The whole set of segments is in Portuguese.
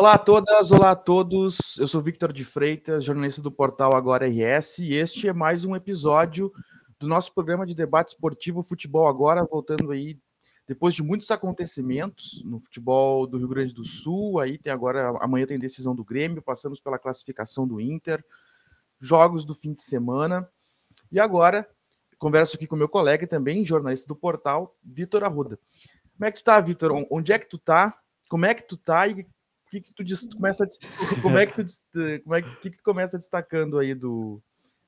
Olá a todas, olá a todos. Eu sou Victor de Freitas, jornalista do portal Agora RS, e este é mais um episódio do nosso programa de debate esportivo Futebol Agora, voltando aí depois de muitos acontecimentos no futebol do Rio Grande do Sul. Aí tem agora amanhã tem decisão do Grêmio, passamos pela classificação do Inter, jogos do fim de semana. E agora converso aqui com meu colega também jornalista do portal, Vitor Arruda. Como é que tu tá, Vitor? Onde é que tu tá? Como é que tu tá e que, que tu começa a, como é que tu como é que, que, tu começa destacando aí do,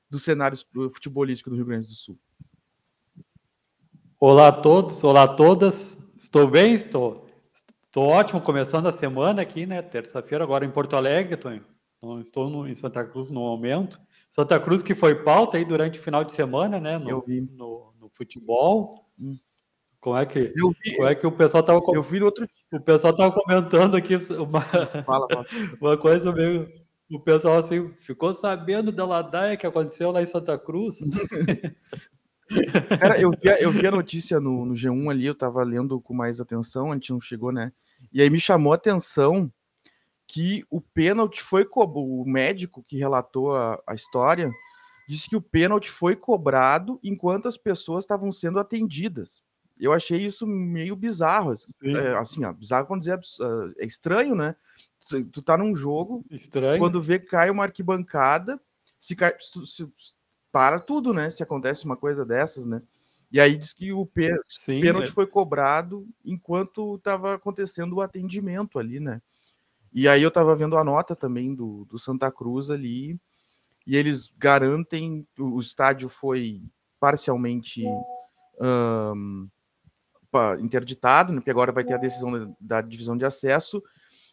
do cenário futebolístico do Rio Grande do Sul? Olá a todos, olá a todas. Estou bem, estou, estou ótimo começando a semana aqui, né? Terça-feira agora em Porto Alegre, estou, não estou no, em Santa Cruz no momento. Santa Cruz que foi pauta aí durante o final de semana, né? No, Eu vi. no, no futebol. Hum. Como é que, eu vi, como é que o pessoal estava Eu vi outro o pessoal tava comentando aqui uma, fala, fala. uma coisa meio o pessoal assim ficou sabendo da ladaia que aconteceu lá em Santa Cruz. Cara, eu vi, a, eu vi a notícia no, no G1 ali, eu tava lendo com mais atenção, a gente não chegou, né? E aí me chamou a atenção que o pênalti foi o médico que relatou a, a história disse que o pênalti foi cobrado enquanto as pessoas estavam sendo atendidas. Eu achei isso meio bizarro, assim, é, assim ó, bizarro quando dizer é estranho, né? Tu, tu tá num jogo, estranho. quando vê cai uma arquibancada, se cai, se, se, para tudo, né? Se acontece uma coisa dessas, né? E aí diz que o pênalti é. foi cobrado enquanto estava acontecendo o atendimento ali, né? E aí eu estava vendo a nota também do, do Santa Cruz ali, e eles garantem o estádio foi parcialmente um, interditado, né, porque agora vai ter a decisão da, da, divisão de acesso,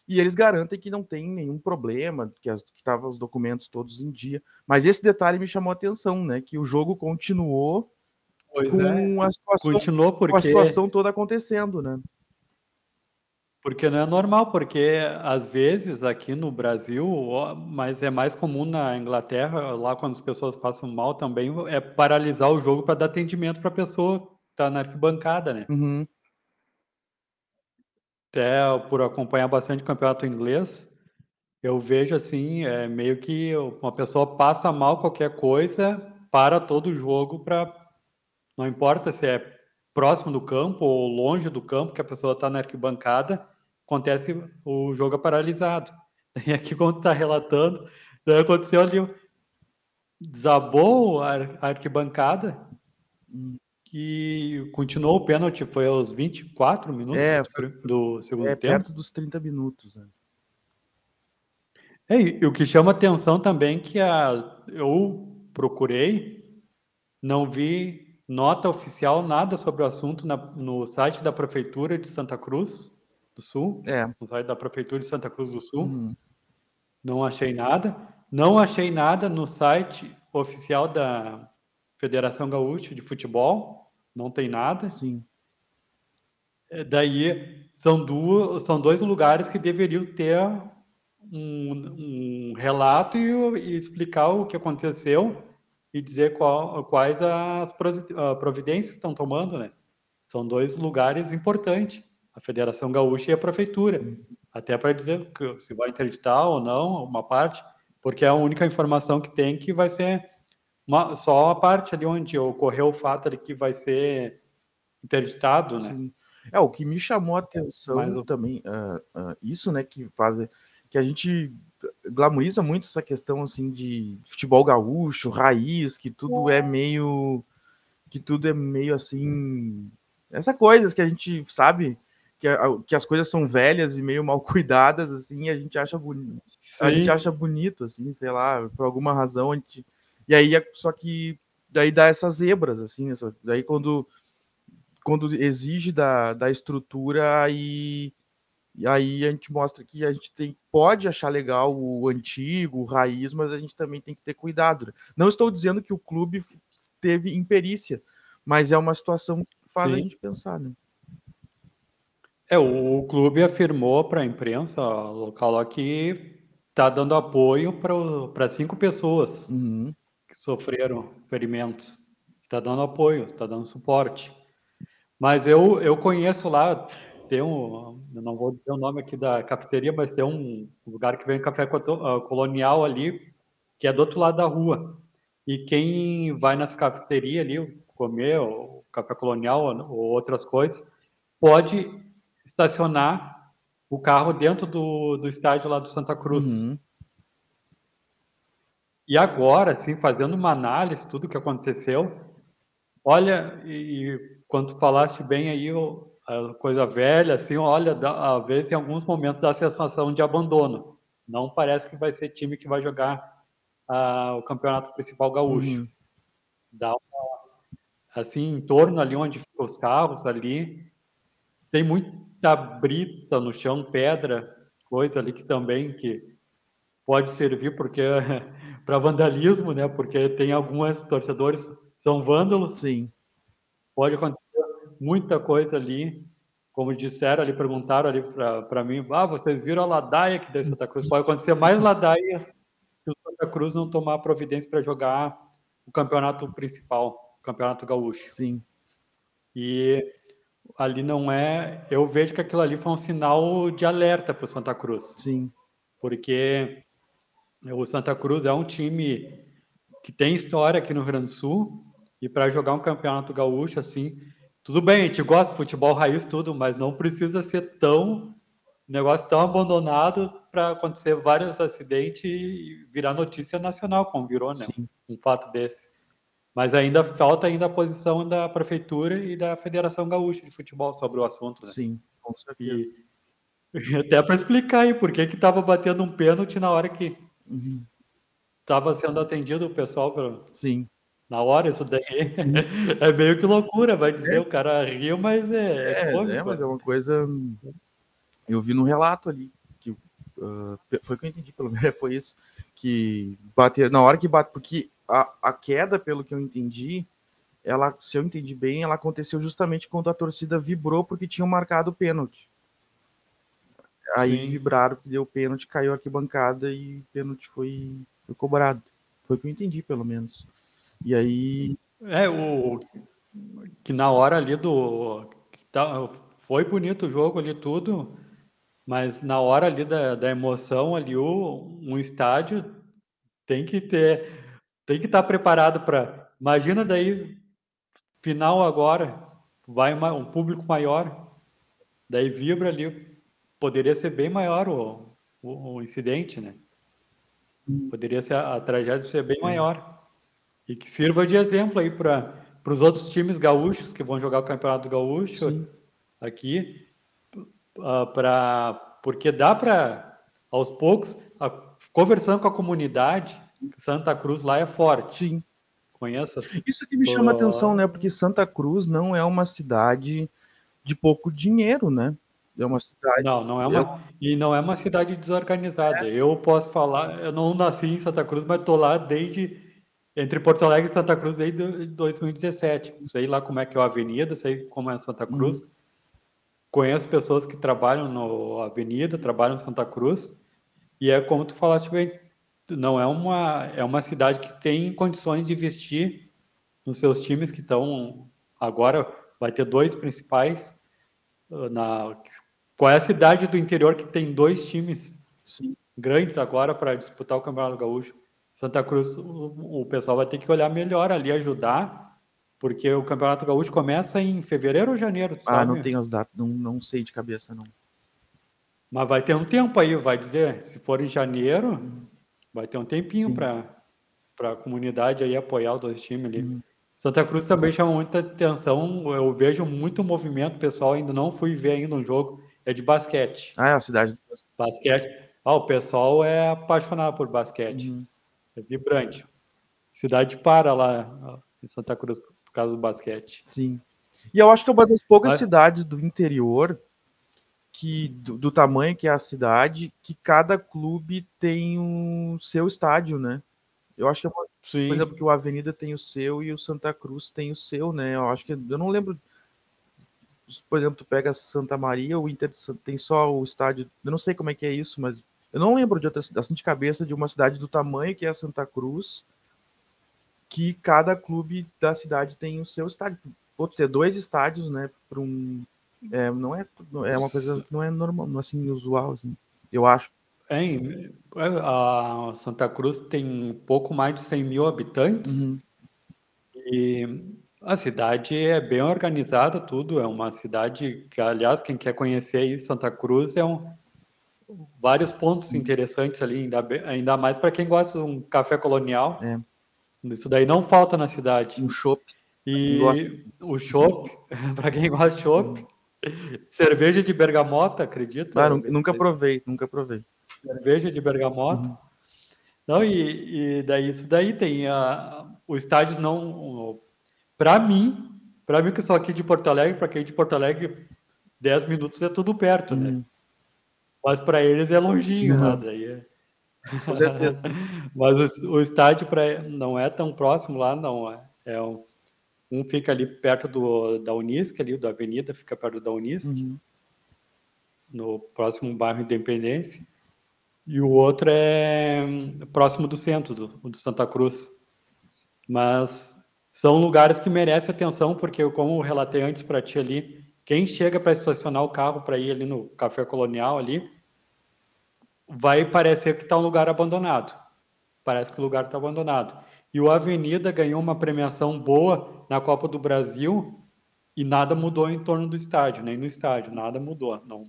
e eles garantem que não tem nenhum problema, que estavam os documentos todos em dia. Mas esse detalhe me chamou a atenção, né? Que o jogo continuou pois com, é. a situação, continuou porque... com a situação toda acontecendo, né? Porque não é normal, porque às vezes aqui no Brasil, mas é mais comum na Inglaterra, lá quando as pessoas passam mal também, é paralisar o jogo para dar atendimento para a pessoa está na arquibancada, né? Uhum. Até por acompanhar bastante campeonato inglês, eu vejo assim, é meio que uma pessoa passa mal qualquer coisa, para todo o jogo para. Não importa se é próximo do campo ou longe do campo, que a pessoa está na arquibancada, acontece o jogo é paralisado. E aqui, quando está relatando, aconteceu ali, desabou a arquibancada e continuou o pênalti, foi aos 24 minutos é, do segundo é, tempo. perto dos 30 minutos. Né? É, e o que chama atenção também é que a, eu procurei, não vi nota oficial, nada sobre o assunto na, no site da Prefeitura de Santa Cruz do Sul, é. no site da Prefeitura de Santa Cruz do Sul. Uhum. Não achei nada. Não achei nada no site oficial da Federação Gaúcha de Futebol. Não tem nada. Sim. É, daí são, duas, são dois lugares que deveriam ter um, um relato e, e, explicar o que aconteceu e dizer qual, quais as providências estão tomando, né? São dois lugares importantes, a Federação Gaúcha e a Prefeitura, até para dizer que, se vai interditar ou não uma parte, porque é a única informação que tem que vai ser uma, só a parte ali onde ocorreu o fato ali que vai ser interditado, né? Sim. É, o que me chamou a atenção Mas, também, uh, uh, isso, né, que faz, que a gente glamoriza muito essa questão assim de futebol gaúcho, raiz, que tudo é meio que tudo é meio assim, essa coisas que a gente sabe que, que as coisas são velhas e meio mal cuidadas assim, a gente acha bonito. Sim. A gente acha bonito assim, sei lá, por alguma razão a gente e aí só que daí dá essas zebras assim, essa, daí quando quando exige da, da estrutura aí e aí a gente mostra que a gente tem, pode achar legal o antigo, o raiz, mas a gente também tem que ter cuidado. Né? Não estou dizendo que o clube teve imperícia, mas é uma situação que faz Sim. a gente pensar, né? É, o clube afirmou para a imprensa local aqui está dando apoio para cinco pessoas uhum. Sofreram ferimentos. Está dando apoio, está dando suporte. Mas eu, eu conheço lá tem um, não vou dizer o nome aqui da cafeteria, mas tem um lugar que vem café ah, colonial ali, que é do outro lado da rua. E quem vai nessa cafeteria ali comer o café colonial ou outras coisas, pode estacionar o carro dentro do, do estádio lá do Santa Cruz. Uhum. E agora, assim, fazendo uma análise, tudo que aconteceu, olha, e quando falaste bem aí, a coisa velha, assim, olha, às vezes em alguns momentos dá a sensação de abandono. Não parece que vai ser time que vai jogar o campeonato principal gaúcho. Uhum. Dá uma, assim, em torno ali onde ficam os carros ali, tem muita brita no chão, pedra, coisa ali que também que pode servir porque para vandalismo, né? Porque tem alguns torcedores são vândalos. Sim. Pode acontecer muita coisa ali. Como disseram ali, perguntaram ali para mim, ah, vocês viram a ladaia que deu Santa Cruz? Pode acontecer mais ladaia se o Santa Cruz não tomar providência para jogar o campeonato principal, o campeonato gaúcho. Sim. E ali não é. Eu vejo que aquilo ali foi um sinal de alerta para o Santa Cruz. Sim. Porque o Santa Cruz é um time que tem história aqui no Rio Grande do Sul e para jogar um campeonato gaúcho assim, tudo bem, a gente gosta de futebol raiz tudo, mas não precisa ser tão negócio tão abandonado para acontecer vários acidentes e virar notícia nacional, como virou, né? Sim. Um fato desse. Mas ainda falta ainda a posição da prefeitura e da Federação Gaúcha de Futebol sobre o assunto, né? Sim, com certeza. E, até para explicar aí por que que estava batendo um pênalti na hora que Estava uhum. sendo atendido o pessoal pelo... Sim. Na hora, isso daí é meio que loucura, vai dizer, é. o cara riu, mas é, é, é cômico. É, mas é uma coisa. Eu vi no relato ali, que uh, foi que eu entendi, pelo menos foi isso, que bater, na hora que bate, porque a, a queda, pelo que eu entendi, ela, se eu entendi bem, ela aconteceu justamente quando a torcida vibrou porque tinham marcado o pênalti. Aí Sim. vibraram, deu pênalti, caiu a arquibancada e pênalti foi, foi cobrado. Foi o que eu entendi, pelo menos. E aí. É, o. Que na hora ali do. Tá, foi bonito o jogo ali, tudo. Mas na hora ali da, da emoção ali, o, um estádio tem que ter. Tem que estar preparado para. Imagina daí, final agora, vai um público maior, daí vibra ali, poderia ser bem maior o, o, o incidente, né? Poderia ser a, a tragédia ser bem maior. E que sirva de exemplo aí para os outros times gaúchos que vão jogar o Campeonato Gaúcho Sim. aqui, uh, pra, porque dá para, aos poucos, a, conversando com a comunidade, Santa Cruz lá é forte. Sim. Conheça? Isso que me chama a atenção, né? Porque Santa Cruz não é uma cidade de pouco dinheiro, né? É uma cidade. Não, não é uma. E não é uma cidade desorganizada. É. Eu posso falar, eu não nasci em Santa Cruz, mas estou lá desde. Entre Porto Alegre e Santa Cruz desde 2017. Sei lá como é que é a avenida, sei como é Santa uhum. Cruz. Uhum. Conheço pessoas que trabalham na avenida, trabalham em Santa Cruz. E é como tu falaste bem, não é uma, é uma cidade que tem condições de investir nos seus times que estão agora vai ter dois principais na qual é a cidade do interior que tem dois times Sim. grandes agora para disputar o Campeonato Gaúcho? Santa Cruz, o, o, pessoal vai ter que olhar melhor ali, ajudar, porque o Campeonato Gaúcho começa em fevereiro ou janeiro? Ah, sabe? não tenho as datas, não, não sei de cabeça, não. Mas vai ter um tempo aí, vai dizer, se for em janeiro, vai ter um tempinho para a comunidade aí apoiar os dois times ali. Uhum. Santa Cruz também chama muita atenção. Eu vejo muito movimento, pessoal. Ainda não fui ver ainda um jogo. É de basquete. Ah, é a cidade. Basquete. Ah, o pessoal é apaixonado por basquete. Uhum. É vibrante. Cidade para lá em Santa Cruz por causa do basquete. Sim. E eu acho que é uma das poucas Mas... cidades do interior que do, do, tamanho que é a cidade, que cada clube tem o um seu estádio, né? Eu acho que é uma Sim. Por exemplo, que o Avenida tem o seu e o Santa Cruz tem o seu, né? Eu acho que eu não lembro. Por exemplo, tu pega Santa Maria, o Inter tem só o estádio. Eu não sei como é que é isso, mas eu não lembro de outra assim de cabeça de uma cidade do tamanho que é Santa Cruz, que cada clube da cidade tem o seu estádio. Outro ter dois estádios, né? Para um É, não é, é uma coisa não é normal, não é assim usual, assim, eu acho. É, a Santa Cruz tem um pouco mais de 100 mil habitantes uhum. e a cidade é bem organizada, tudo. É uma cidade que, aliás, quem quer conhecer aí Santa Cruz é um vários pontos uhum. interessantes ali, ainda, ainda mais para quem gosta de um café colonial. É. Isso daí não falta na cidade. Um chopp. E o chopp, para quem gosta de chopp. Uhum. Cerveja de bergamota, acredita? Ah, nunca provei, nunca provei. Cerveja de bergamota. Uhum. Não, e, e, daí isso daí tem a, o estádio não. Para mim, para mim que sou aqui de Porto Alegre, para quem é de Porto Alegre, 10 minutos é tudo perto, né? uhum. né? Mas para eles é longinho, uhum. lá, daí é... Com certeza. Mas o, o estádio pra, não é tão próximo lá, não. É, é um, um fica ali perto do, da Unisc, ali, da avenida, fica perto da Unisc, uhum. no próximo bairro Independência. E o outro é próximo do centro, do, do Santa Cruz. Mas são lugares que merecem atenção, porque, como eu relatei antes para ti ali, quem chega para estacionar o carro para ir ali no Café Colonial ali, vai parecer que está um lugar abandonado. Parece que o lugar está abandonado. E o Avenida ganhou uma premiação boa na Copa do Brasil e nada mudou em torno do estádio, nem no estádio, nada mudou. Não.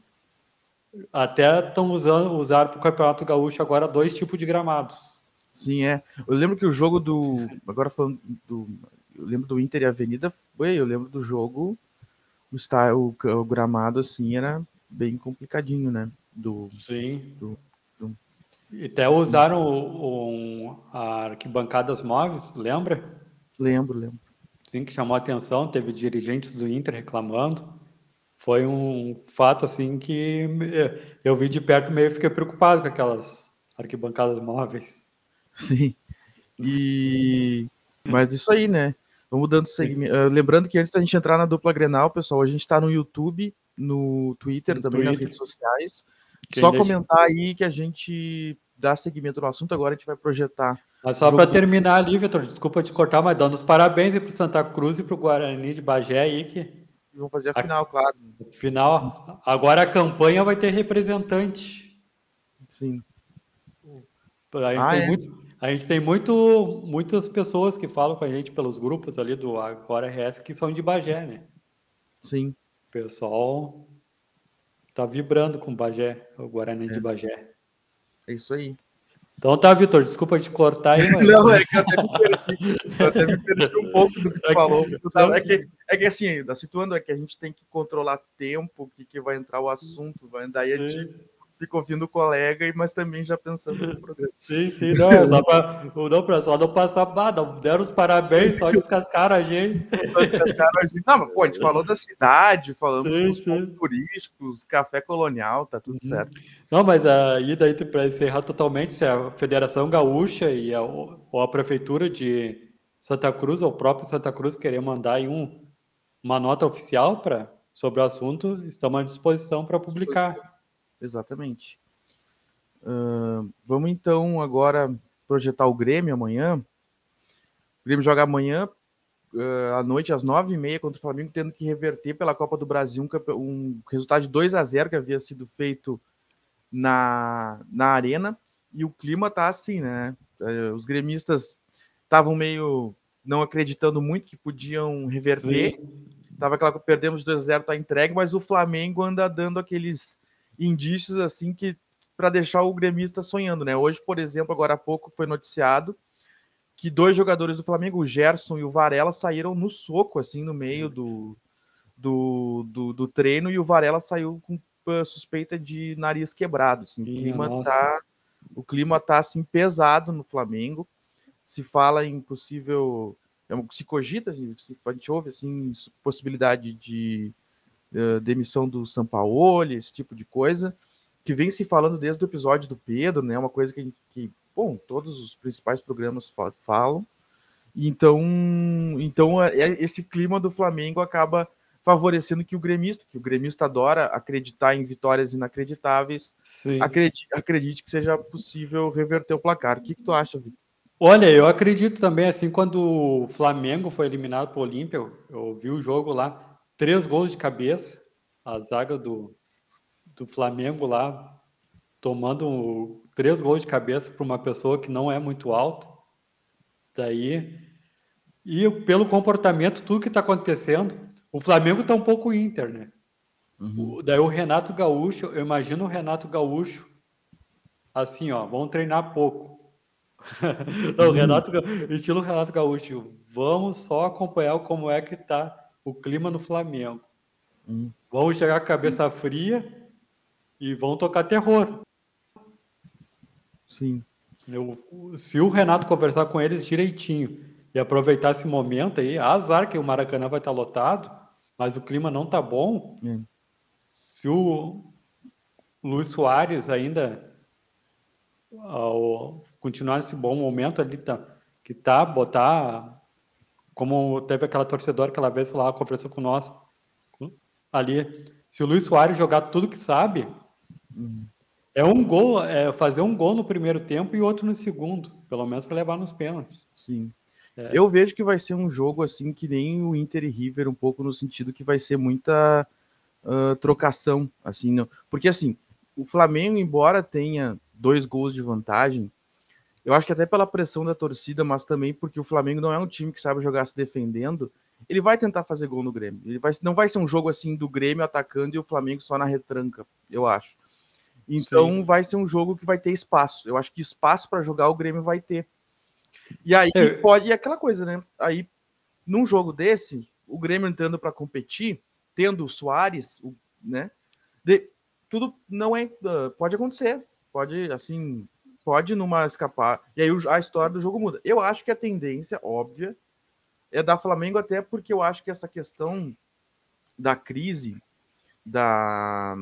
Até estão usando usar para o Campeonato Gaúcho agora dois tipos de gramados. Sim, é. Eu lembro que o jogo do. Agora falando do. Eu lembro do Inter e Avenida. Foi, eu lembro do jogo. O, está, o, o gramado assim era bem complicadinho, né? Do, Sim. Do, e até usaram um, arquibancadas móveis, lembra? Lembro, lembro. Sim, que chamou a atenção, teve dirigentes do Inter reclamando. Foi um fato assim que eu vi de perto meio fiquei preocupado com aquelas arquibancadas móveis. Sim. E mas isso aí, né? Vamos dando seguimento. Uh, lembrando que antes da gente entrar na dupla Grenal, pessoal, a gente está no YouTube, no Twitter, no também Twitter. nas redes sociais. Quem Só comentar aí que a gente dá seguimento no assunto, agora a gente vai projetar. Mas só para terminar ali, Vitor, desculpa te cortar, mas dando os parabéns para o Santa Cruz e para o Guarani de Bagé aí que. Vão fazer a final, claro. Final. Agora a campanha vai ter representante. Sim. A gente, ah, é? muito, a gente tem muito, muitas pessoas que falam com a gente pelos grupos ali do Agora RS que são de Bagé, né? Sim. O pessoal Tá vibrando com o Bagé, o Guarani é. de Bagé. É isso aí. Então tá, Vitor, desculpa te cortar aí, mas... Não, é que eu até me perdi, eu até me perdi um pouco do que tu é falou. É, que, é que assim, tá situando é que a gente tem que controlar tempo, que, que vai entrar o assunto, vai, daí a gente fica ouvindo o colega, mas também já pensando no programa. Sim, sim, não, é só para não, pra só não passar, deram os parabéns, só descascaram a gente. Descascaram a gente. Não, mas pô, a gente falou da cidade, falamos sim, dos pontos turísticos, café colonial, tá tudo uhum. certo. Não, mas aí daí para encerrar totalmente, se a Federação Gaúcha e a, ou a Prefeitura de Santa Cruz, ou o próprio Santa Cruz querer mandar aí um, uma nota oficial para sobre o assunto, estamos à disposição para publicar. Exatamente. Uh, vamos então agora projetar o Grêmio amanhã. O Grêmio joga amanhã uh, à noite, às nove e meia, contra o Flamengo, tendo que reverter pela Copa do Brasil um, um resultado de 2 a 0 que havia sido feito na, na arena. E o clima tá assim, né? Uh, os gremistas estavam meio não acreditando muito que podiam reverter. Sim. Tava aquela que perdemos 2 a 0 tá entregue, mas o Flamengo anda dando aqueles indícios assim que para deixar o gremista sonhando, né? Hoje, por exemplo, agora há pouco foi noticiado que dois jogadores do Flamengo, o Gerson e o Varela, saíram no soco, assim, no meio do, do, do, do treino, e o Varela saiu com suspeita de nariz quebrado. Assim, o, clima tá, o clima tá assim pesado no Flamengo. Se fala em possível. É se cogita, se a gente ouve assim, possibilidade de uh, demissão do Sampaoli, esse tipo de coisa, que vem se falando desde o episódio do Pedro, né? Uma coisa que, que bom, todos os principais programas falam. Então, então é, é, esse clima do Flamengo acaba favorecendo que o gremista, que o gremista adora acreditar em vitórias inacreditáveis, acredite, acredite, que seja possível reverter o placar. O que, que tu acha, Vitor? Olha, eu acredito também, assim, quando o Flamengo foi eliminado para o Olímpia, eu, eu vi o jogo lá, três gols de cabeça. a zaga do, do Flamengo lá tomando um, três gols de cabeça para uma pessoa que não é muito alta. Daí, e pelo comportamento, tudo que está acontecendo, o Flamengo está um pouco Inter, né? Uhum. Daí o Renato Gaúcho, eu imagino o Renato Gaúcho assim, ó, vamos treinar pouco. Não, uhum. Renato, estilo Renato Gaúcho, vamos só acompanhar como é que tá o clima no Flamengo. Uhum. Vamos chegar com a cabeça fria e vão tocar terror. Sim. Eu, se o Renato conversar com eles direitinho e aproveitar esse momento aí, azar que o Maracanã vai estar lotado, mas o clima não tá bom. Uhum. Se o Luiz Soares ainda ao continuar nesse bom momento ali, tá, que tá, botar, como teve aquela torcedora aquela vez lá, conversou com nós, ali, se o Luiz Soares jogar tudo que sabe, uhum. é um gol, é fazer um gol no primeiro tempo e outro no segundo, pelo menos para levar nos pênaltis. Sim. É. Eu vejo que vai ser um jogo assim que nem o Inter e River, um pouco no sentido que vai ser muita uh, trocação, assim, não. porque assim, o Flamengo, embora tenha dois gols de vantagem. Eu acho que até pela pressão da torcida, mas também porque o Flamengo não é um time que sabe jogar se defendendo. Ele vai tentar fazer gol no Grêmio. Ele vai, não vai ser um jogo assim do Grêmio atacando e o Flamengo só na retranca, eu acho. Então Sim. vai ser um jogo que vai ter espaço. Eu acho que espaço para jogar o Grêmio vai ter. E aí é. pode. E aquela coisa, né? Aí, num jogo desse, o Grêmio entrando para competir, tendo o Soares, o, né? De, tudo não é. Uh, pode acontecer pode, assim, pode numa escapar. E aí a história do jogo muda. Eu acho que a tendência óbvia é da Flamengo, até porque eu acho que essa questão da crise, da.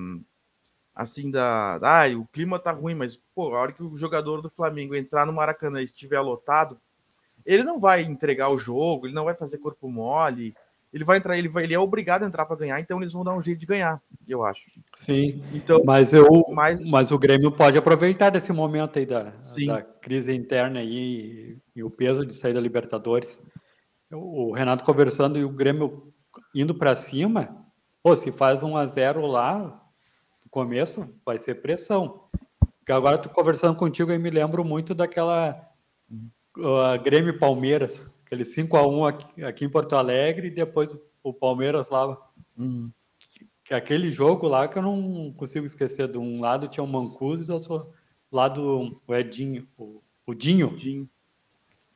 Assim, da. Ah, o clima tá ruim, mas, pô, a hora que o jogador do Flamengo entrar no Maracanã e estiver lotado, ele não vai entregar o jogo, ele não vai fazer corpo mole, ele vai entrar, ele, vai, ele é obrigado a entrar para ganhar, então eles vão dar um jeito de ganhar, eu acho. Sim. Então, mas eu, mas, mas o Grêmio pode aproveitar desse momento aí da, da crise interna aí e, o peso de sair da Libertadores. O Renato conversando e o Grêmio indo para cima, pô, se faz um a zero lá no começo, vai ser pressão. Porque agora tô conversando contigo e me lembro muito daquela uh, Grêmio Palmeiras aquele 5 a 1 aqui, aqui, em Porto Alegre e depois o, Palmeiras lá. Que, aquele jogo lá que eu não consigo esquecer. De um lado tinha o Mancuso e do outro lado o Edinho, o, o Dinho. Dinho.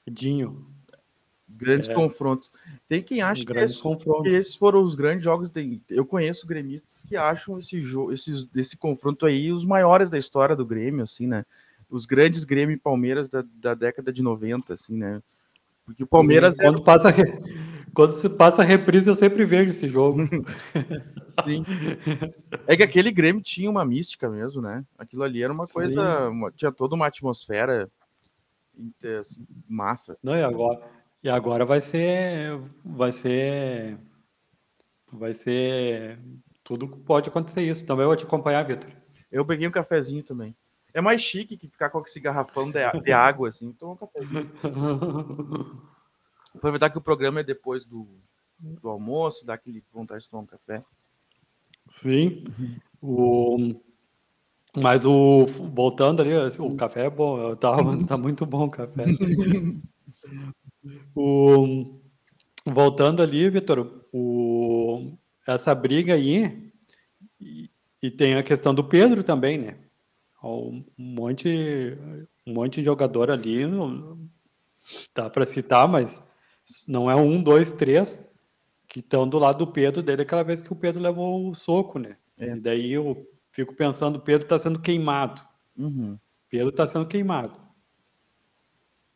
Dinho. Grandes é. confrontos. Tem quem acha que, esses, que esses foram os grandes jogos. eu conheço gremistas que acham esse jogo, esses, esse confronto aí os maiores da história do Grêmio, assim, né? Os grandes Grêmio e Palmeiras da, da década de 90, assim, né? Porque o Palmeiras. Sim, é... quando, passa, quando se passa a reprise, eu sempre vejo esse jogo. Sim. É que aquele Grêmio tinha uma mística mesmo, né? Aquilo ali era uma coisa. Uma, tinha toda uma atmosfera assim, massa. Não, e agora, e agora vai ser. Vai ser. Vai ser. Tudo pode acontecer isso. Também vou te acompanhar, Vitor. Eu peguei um cafezinho também. É mais chique que ficar com esse garrafão de, de água, assim. Toma um cafezinho. Aproveitar que o programa é depois do, do almoço, dá aquele vontade de tomar um café. Sim. O... Mas o voltando ali, o café é bom, tá, tá muito bom o café. o... Voltando ali, Vitor, o... essa briga aí, e, e tem a questão do Pedro também, né? Um monte, um monte de jogador ali, dá para citar, mas não é um, dois, três que estão do lado do Pedro desde aquela vez que o Pedro levou o soco, né? É. E daí eu fico pensando, o Pedro está sendo queimado. Uhum. Pedro está sendo queimado.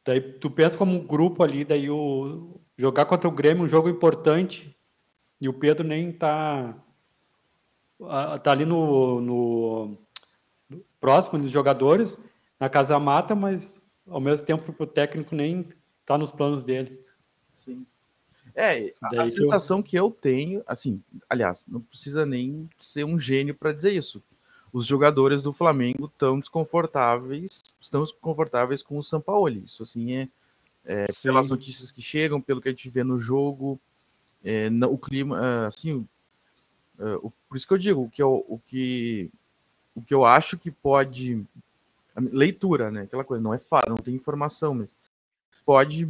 Daí tu pensa como um grupo ali, daí o jogar contra o Grêmio, um jogo importante, e o Pedro nem tá tá ali no, no próximo dos jogadores, na casa mata, mas ao mesmo tempo o técnico nem está nos planos dele. Sim. É, a, a sensação que eu... que eu tenho, assim, aliás, não precisa nem ser um gênio para dizer isso. Os jogadores do Flamengo estão desconfortáveis, estão desconfortáveis com o Sampaoli. Isso assim é, é pelas notícias que chegam, pelo que a gente vê no jogo, é, o clima, assim, Uh, por isso que eu digo, o que eu, o que, o que eu acho que pode. Leitura, né? Aquela coisa, não é fácil, não tem informação, mas pode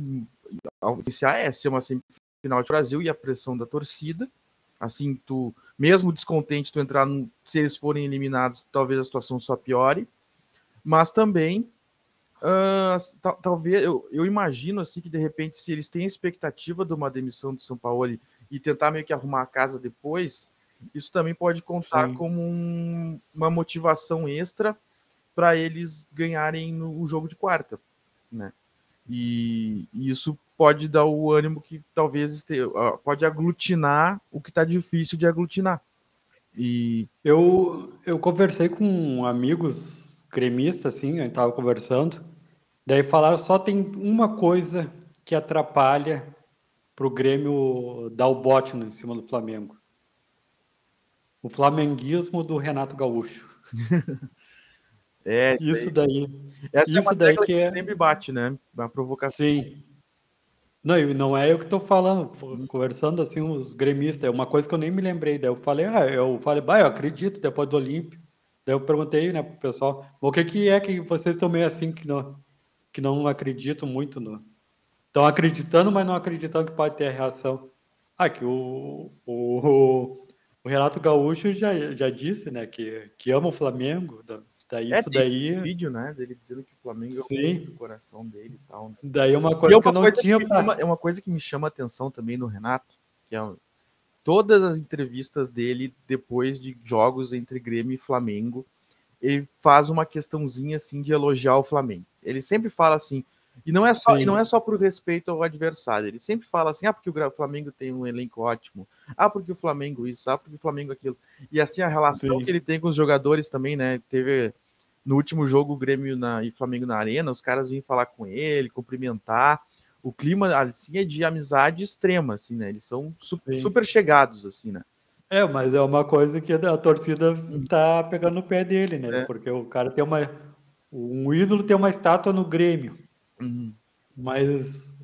influenciar é ser uma semifinal de Brasil e a pressão da torcida. Assim, tu, mesmo descontente, tu entrar no, se eles forem eliminados, talvez a situação só piore. Mas também Uh, talvez eu, eu, imagino assim que de repente, se eles têm expectativa de uma demissão do São Paulo e tentar meio que arrumar a casa depois, isso também pode contar Sim. como um, uma motivação extra para eles ganharem no jogo de quarta, né? E, e, isso pode dar o ânimo que talvez esteja, pode aglutinar o que está difícil de aglutinar. E eu, eu conversei com amigos gremista, assim, a gente tava conversando. Daí falaram só tem uma coisa que atrapalha pro Grêmio dar o bote em cima do Flamengo. O flamenguismo do Renato Gaúcho. é, isso, isso daí. Essa isso é uma daí que, é... sempre bate, né? A provocação. Sim. Não, não é eu que estou falando, conversando assim, os gremistas, é uma coisa que eu nem me lembrei. Daí eu falei, ah, eu falei, bah, eu acredito, depois do Olímpio. Daí eu perguntei, né, pro pessoal, o que que é que vocês estão meio assim que não, que não acreditam muito no... Estão acreditando, mas não acreditando que pode ter a reação. Ah, que o, o, o Renato Gaúcho já, já disse, né, que, que ama o Flamengo, daí é, isso daí... Um vídeo, né, dele dizendo que o Flamengo Sim. é o coração dele e tal. Né? Daí é uma coisa é uma que eu não tinha... Pra... É uma coisa que me chama a atenção também no Renato, que é todas as entrevistas dele depois de jogos entre Grêmio e Flamengo, ele faz uma questãozinha assim de elogiar o Flamengo. Ele sempre fala assim, e não é só, e não é só por respeito ao adversário. Ele sempre fala assim: "Ah, porque o Flamengo tem um elenco ótimo. Ah, porque o Flamengo isso, ah, porque o Flamengo aquilo". E assim a relação Sim. que ele tem com os jogadores também, né? Teve no último jogo o Grêmio na, e Flamengo na Arena, os caras vinham falar com ele, cumprimentar o clima assim é de amizade extrema, assim, né? Eles são super, super chegados, assim, né? É, mas é uma coisa que a torcida tá pegando no pé dele, né? É. Porque o cara tem uma. Um ídolo tem uma estátua no Grêmio. Uhum. Mas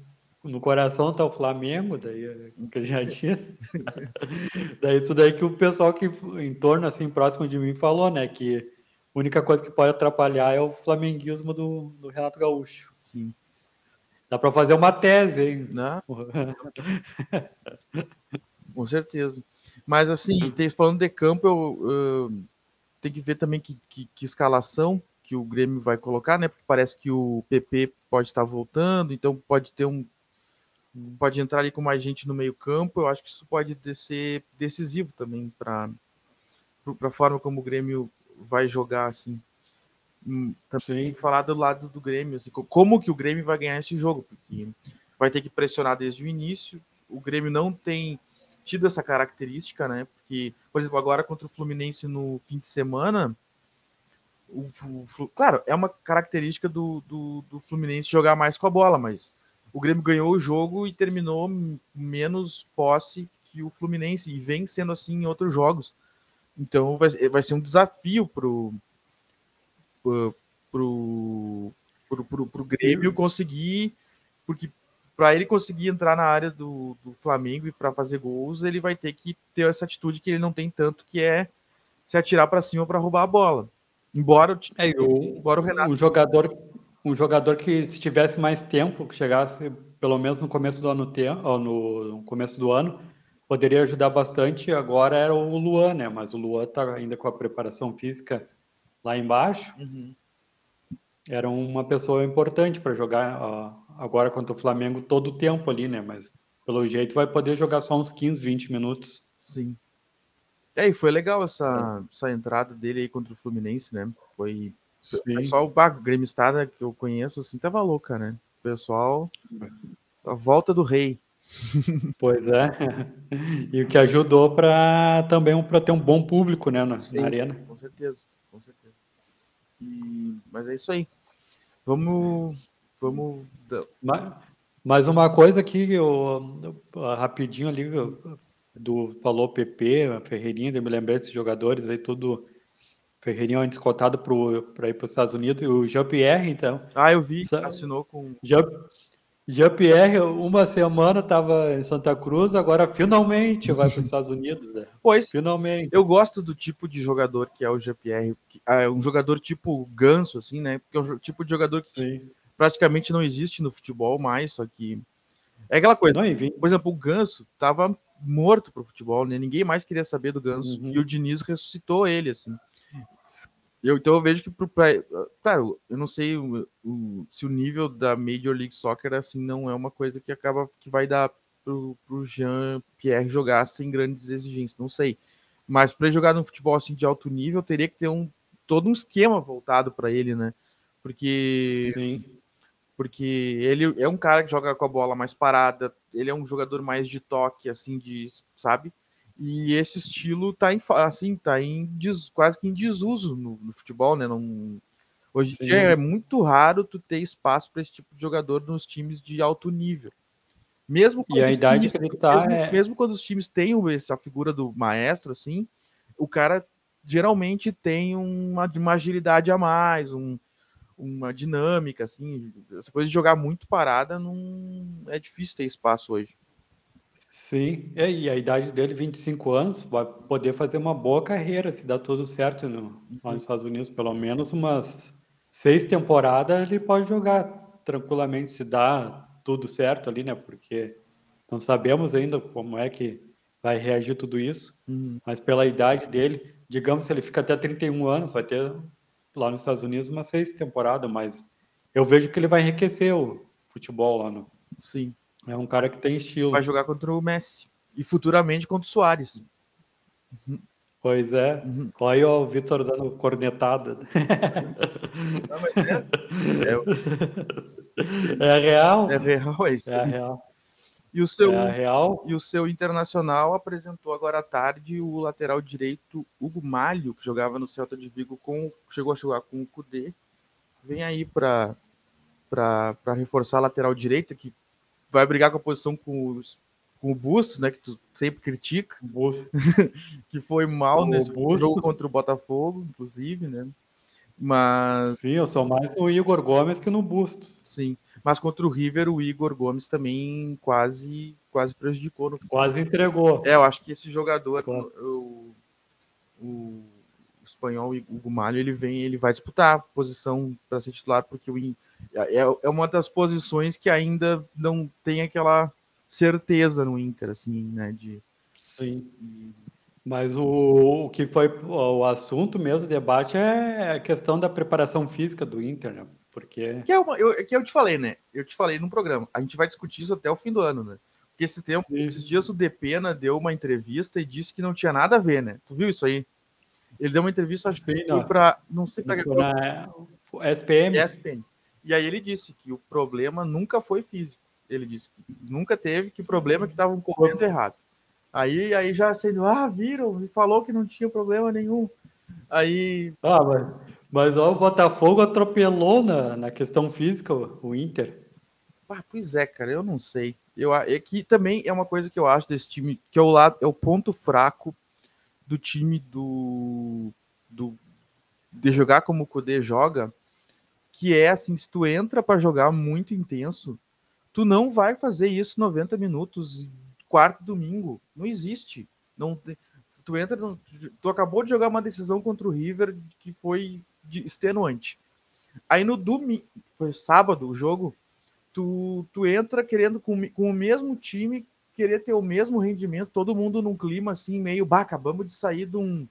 no coração tá o Flamengo, daí que ele já disse. daí isso daí que o pessoal que em torno, assim, próximo de mim falou, né? Que a única coisa que pode atrapalhar é o flamenguismo do, do Renato Gaúcho. Sim. Dá para fazer uma tese, hein? Não. Com certeza. Mas assim, falando de campo, eu, eu tenho que ver também que, que, que, escalação que o Grêmio vai colocar, né? Porque parece que o PP pode estar voltando, então pode ter um. Pode entrar ali com mais gente no meio-campo. Eu acho que isso pode ser decisivo também para a forma como o Grêmio vai jogar assim. Hum, também falar do lado do Grêmio, assim, como que o Grêmio vai ganhar esse jogo, porque vai ter que pressionar desde o início. O Grêmio não tem tido essa característica, né? Porque, por exemplo, agora contra o Fluminense no fim de semana, o, o, claro, é uma característica do, do, do, Fluminense jogar mais com a bola, mas o Grêmio ganhou o jogo e terminou menos posse que o Fluminense, e vem sendo assim em outros jogos. Então vai, vai ser um desafio pro pro, pro, pro, pro Grêmio conseguir, porque para ele conseguir entrar na área do, do Flamengo e para fazer gols, ele vai ter que ter essa atitude que ele não tem tanto, que é se atirar para cima para roubar a bola. Embora, é, o, embora o Renato. Um jogador, um jogador que se tivesse mais tempo, que chegasse pelo menos no começo do ano, no começo do ano, poderia ajudar bastante. Agora era o Luan, né? Mas o Luan está ainda com a preparação física lá embaixo. Uhum. Era uma pessoa importante para jogar ó, agora contra o Flamengo todo o tempo ali, né? Mas pelo jeito vai poder jogar só uns 15, 20 minutos. Sim. É, e foi legal essa, é. essa entrada dele aí contra o Fluminense, né? Foi. Sim. Só o Baco, Grêmio Estada que eu conheço, assim, tava louca, né? O pessoal. A volta do rei. Pois é. E o que ajudou para também para ter um bom público, né, na, Sim, na arena. Com certeza. E, mas é isso aí. Vamos. Vamos. Mais uma coisa aqui, eu, rapidinho ali, do, falou PP, Ferreirinha, eu me lembrei desses jogadores aí, tudo. Ferreirinha antes cotado para ir para os Estados Unidos, e o Jean-Pierre, então. Ah, eu vi, Sa assinou com. Jean, Jean-Pierre, uma semana estava em Santa Cruz, agora finalmente vai para os Estados Unidos. Né? Pois, finalmente. Eu gosto do tipo de jogador que é o Jean-Pierre, é um jogador tipo ganso, assim, né? Porque é um tipo de jogador que Sim. praticamente não existe no futebol mais, só que é aquela coisa. Não, por exemplo, o Ganso estava morto pro futebol, né? Ninguém mais queria saber do Ganso uhum. e o Diniz ressuscitou ele, assim. Eu, então eu vejo que pro, pra, claro, eu não sei o, o, se o nível da Major League Soccer assim não é uma coisa que acaba que vai dar pro, pro Jean Pierre jogar sem grandes exigências, não sei. Mas para jogar no futebol assim de alto nível, teria que ter um todo um esquema voltado para ele, né? Porque Sim. Porque ele é um cara que joga com a bola mais parada, ele é um jogador mais de toque assim de, sabe? E esse estilo tá em, assim, tá em des, quase que em desuso no, no futebol, né? Não, hoje em dia é muito raro tu ter espaço para esse tipo de jogador nos times de alto nível. Mesmo quando, e a idade times, que tá mesmo, é... mesmo quando os times têm essa figura do maestro, assim, o cara geralmente tem uma, uma agilidade a mais, um, uma dinâmica, assim. Essa coisa de jogar muito parada não é difícil ter espaço hoje. Sim, é, e a idade dele, 25 anos, vai poder fazer uma boa carreira se dá tudo certo no, lá nos Estados Unidos. Pelo menos umas seis temporadas ele pode jogar tranquilamente, se dá tudo certo ali, né? Porque não sabemos ainda como é que vai reagir tudo isso, uhum. mas pela idade dele, digamos, se ele fica até 31 anos, vai ter lá nos Estados Unidos umas seis temporadas, mas eu vejo que ele vai enriquecer o futebol lá no. Sim. É um cara que tem estilo. Vai jogar contra o Messi. E futuramente contra o Soares. Uhum. Pois é. Uhum. Olha aí ó, o Vitor dando cornetada. Não, mas é, é, é real. É real, é isso. É real. E o seu, é real. E o seu internacional apresentou agora à tarde o lateral direito Hugo Malho, que jogava no Celta de Vigo, com, chegou a jogar com o Cudê. Vem aí para reforçar a lateral direita, que vai brigar com a posição com, os, com o Bustos, né? Que tu sempre critica. que foi mal o nesse Busto. jogo contra o Botafogo, inclusive, né? Mas. Sim, eu sou mais o Igor Gomes que no Bustos. Sim. Mas contra o River, o Igor Gomes também quase, quase prejudicou. No... Quase entregou. É, eu acho que esse jogador, claro. o, o, o, espanhol, o Hugo Malho, ele vem, ele vai disputar a posição para ser titular, porque o, é, é uma das posições que ainda não tem aquela certeza no Inter, assim, né? De, Sim. Mas o, o que foi o assunto mesmo, o debate, é a questão da preparação física do Inter, né? Porque. Que, é uma, eu, que eu te falei, né? Eu te falei no programa. A gente vai discutir isso até o fim do ano, né? Porque esse tempo, esses dias o Depena deu uma entrevista e disse que não tinha nada a ver, né? Tu viu isso aí? Ele deu uma entrevista, acho que foi para. Não sei para Na SPM. SPM. E aí ele disse que o problema nunca foi físico. Ele disse que nunca teve, que problema que estavam correndo errado. Aí, aí já sendo, ah, viram, e falou que não tinha problema nenhum. Aí. Ah, mas mas ó, o Botafogo atropelou na, na questão física o Inter. Ah, pois é, cara, eu não sei. Eu, é que também é uma coisa que eu acho desse time, que é o, lado, é o ponto fraco do time do, do de jogar como o Kudê joga, que é assim, se tu entra para jogar muito intenso, tu não vai fazer isso 90 minutos, quarto e domingo. Não existe. Não, tu entra, tu acabou de jogar uma decisão contra o River que foi extenuante. Aí no domingo, foi sábado o jogo, tu, tu entra querendo com, com o mesmo time, querer ter o mesmo rendimento, todo mundo num clima assim, meio, bah, acabamos de sair de um,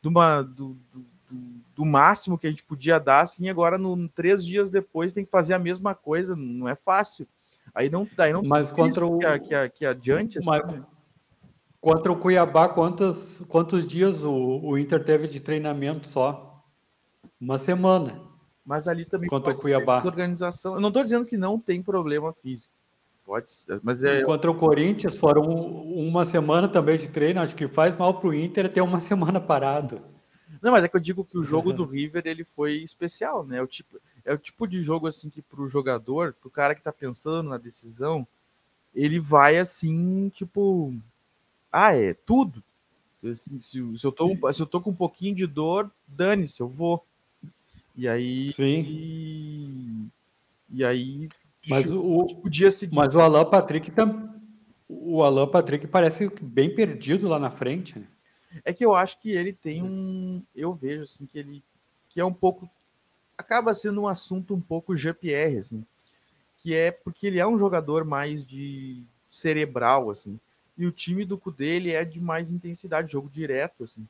de uma, do, do, do máximo que a gente podia dar, assim, agora no, três dias depois tem que fazer a mesma coisa, não é fácil. Aí não, aí não Mas contra o que, que, que adiante. Assim, Mas, contra o Cuiabá, quantos, quantos dias o, o Inter teve de treinamento só? Uma semana. Mas ali também contra o Cuiabá. organização. Eu não estou dizendo que não tem problema físico. Pode ser, mas é... Contra o Corinthians foram uma semana também de treino. Acho que faz mal para o Inter ter uma semana parado. Não, mas é que eu digo que o jogo do River ele foi especial, né? É o tipo, é o tipo de jogo assim que para o jogador, para o cara que está pensando na decisão, ele vai assim, tipo, ah, é tudo. Se, se, se eu tô, se eu tô com um pouquinho de dor, dane-se, eu vou. E aí. Sim. E, e aí Mas o, o dia seguinte. Mas o Alan Patrick tam, o Alan Patrick parece bem perdido lá na frente. Né? É que eu acho que ele tem um. Eu vejo assim que ele que é um pouco. Acaba sendo um assunto um pouco GPR, assim. Que é porque ele é um jogador mais de cerebral, assim. E o time do cu dele é de mais intensidade, jogo direto, assim.